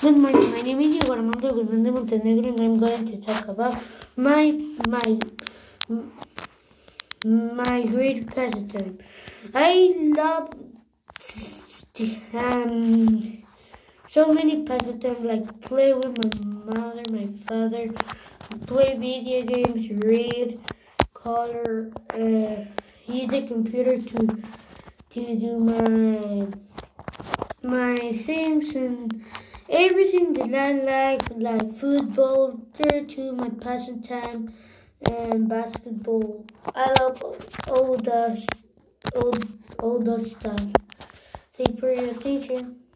Good morning. My name is Diego Armando Guzmán de Montenegro, and I'm going to talk about my my my great pastime. I love um so many pastime like play with my mother, my father, play video games, read, color, uh, use the computer to to do my my things and everything that I like, like football, there to my pastime and basketball. I love all the all, all the stuff. Thank you for your attention.